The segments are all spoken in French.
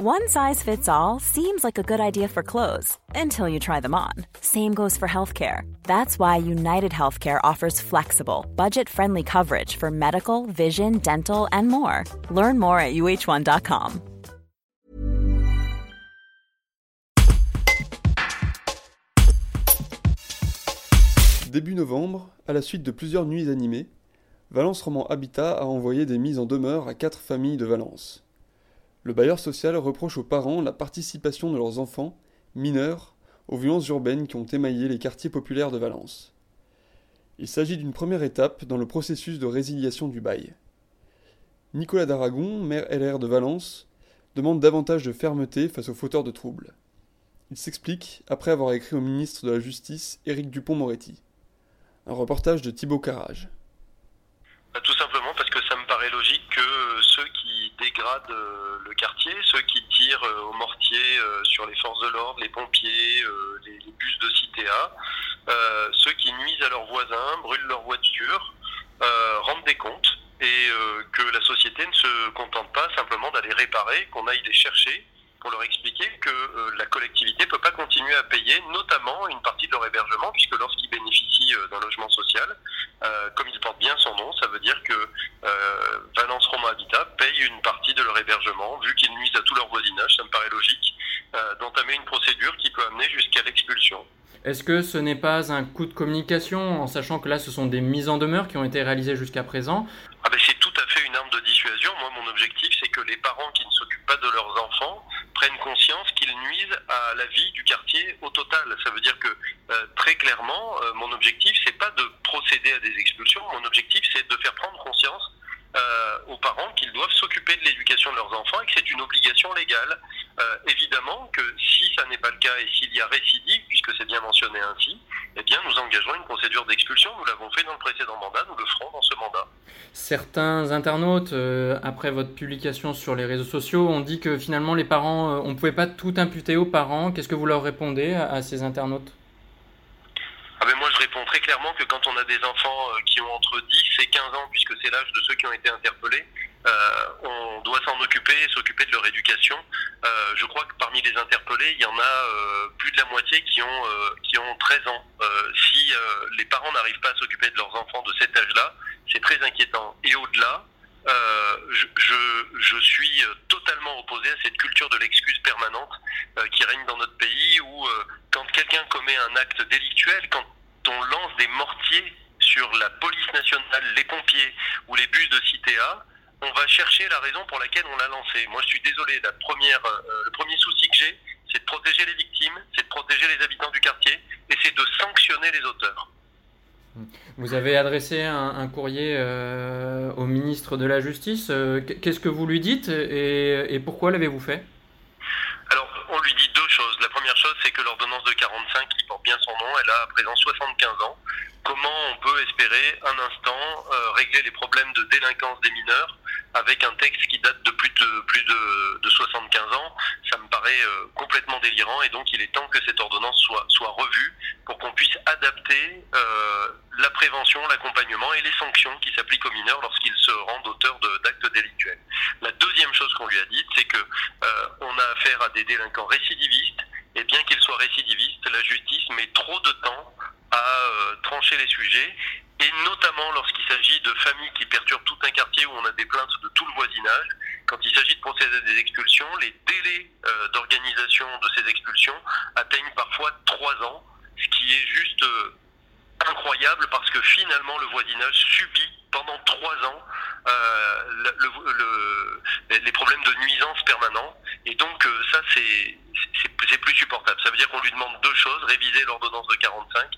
One size fits all seems like a good idea for clothes until you try them on. Same goes for healthcare. That's why United Healthcare offers flexible, budget friendly coverage for medical, vision, dental, and more. Learn more at uh1.com. Début novembre, à la suite de plusieurs nuits animées, Valence Roman Habitat a envoyé des mises en demeure à quatre familles de Valence. Le bailleur social reproche aux parents la participation de leurs enfants, mineurs, aux violences urbaines qui ont émaillé les quartiers populaires de Valence. Il s'agit d'une première étape dans le processus de résiliation du bail. Nicolas d'Aragon, maire LR de Valence, demande davantage de fermeté face aux fauteurs de troubles. Il s'explique après avoir écrit au ministre de la Justice, Éric Dupont-Moretti. Un reportage de Thibaut Carrage. Bah, tout simplement parce que ça me paraît logique que ceux qui dégradent euh, quartier, ceux qui tirent euh, au mortier euh, sur les forces de l'ordre, les pompiers, les, bus de CITA, ceux qui nuisent à leurs voisins, brûlent leurs voitures, rendent des comptes et que la société ne se contente pas simplement d'aller réparer, qu'on aille les chercher pour leur expliquer que euh, la collectivité ne peut pas continuer à payer, notamment une partie de leur hébergement, puisque lorsqu'ils bénéficient euh, d'un logement social, euh, comme il porte bien son nom, ça veut dire que Romain Habitat paye une vu qu'ils nuisent à tout leur voisinage, ça me paraît logique, d'entamer une procédure qui peut amener jusqu'à l'expulsion. Est-ce que ce n'est pas un coup de communication, en sachant que là, ce sont des mises en demeure qui ont été réalisées jusqu'à présent? Ah ben C'est tout à fait une arme de dissuasion. Moi, mon objectif, c'est que les parents qui ne s'occupent pas de leurs enfants prennent conscience qu'ils nuisent à la vie du quartier au total. Ça veut dire que euh, très clairement, euh, mon objectif, c'est pas de procéder à des expulsions. Mon objectif, c'est de faire prendre conscience euh, aux parents qu'ils doivent s'occuper de l'éducation de leurs enfants et que c'est une obligation légale. évidemment que si ça n'est pas le cas et s'il y a récidive, puisque c'est bien mentionné ainsi, eh bien nous engagerons une procédure d'expulsion. Nous l'avons fait dans le précédent mandat, nous le ferons dans ce mandat. Certains internautes, après votre publication sur les réseaux sociaux, ont dit que finalement les parents, on ne pouvait pas tout imputer aux parents. Qu'est-ce que vous leur répondez à ces internautes? Ah ben moi je réponds très clairement que quand on a des enfants euh, qui ont entre 10 et 15 ans, puisque c'est l'âge de ceux qui ont été interpellés, euh, on doit s'en occuper, s'occuper de leur éducation. Euh, je crois que parmi les interpellés, il y en a plus de la moitié qui ont, qui ont 13 ans. si les parents n'arrivent pas à s'occuper de leurs enfants de cet âge-là, c'est très inquiétant. Et au-delà, je, je, suis totalement opposé à cette culture de l'excuse permanente qui règne dans notre pays où quand quelqu'un commet un acte délictuel, quand on lance des mortiers sur la police nationale, les pompiers ou les bus de CITA, on va chercher la raison pour laquelle on l'a lancé. Moi, je suis désolé, la première, euh, le premier souci que j'ai, c'est de protéger les victimes, c'est de protéger les habitants du quartier, et c'est de sanctionner les auteurs. Vous avez adressé un, courrier euh, au ministre de la Justice. Euh, qu'est-ce que vous lui dites et pourquoi l'avez-vous fait? Alors, on lui dit deux choses. La première chose, c'est que l'ordonnance de 45, qui porte bien son nom, elle a à présent 75 ans. Comment on peut espérer un instant euh, régler les problèmes de délinquance des mineurs avec un texte qui date de plus de plus de, de 75 ans Ça me paraît euh, complètement délirant et donc il est temps que cette ordonnance soit soit revue pour qu'on puisse adapter euh, la prévention, l'accompagnement et les sanctions qui s'appliquent aux mineurs lorsqu'ils se rendent auteurs d'actes délictuels. La deuxième chose qu'on lui a dite, c'est que on a affaire à des délinquants récidivistes, et bien qu'ils soient récidivistes, la justice met trop de temps à euh, trancher les sujets, et notamment lorsqu'il s'agit de familles qui perturbent tout un quartier où on a des plaintes de tout le voisinage. Quand il s'agit de procéder à des expulsions, les délais euh, d'organisation de ces expulsions atteignent parfois trois ans, ce qui est juste euh, incroyable parce que finalement le voisinage subit pendant trois ans le, les problèmes de nuisance permanents. Et donc ça, c'est plus supportable. Ça veut dire qu'on lui demande deux choses, réviser l'ordonnance de 45 et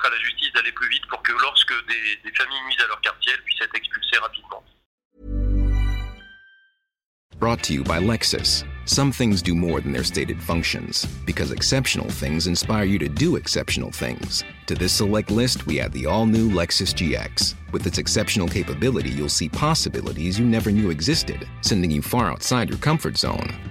permettre à la justice d'aller plus vite pour que lorsque des, des familles nuisent à leur quartier, elles puissent être expulsées rapidement. Brought to you by Lexus. Some things do more than their stated functions, because exceptional things inspire you to do exceptional things. To this select list, we add the all new Lexus GX. With its exceptional capability, you'll see possibilities you never knew existed, sending you far outside your comfort zone.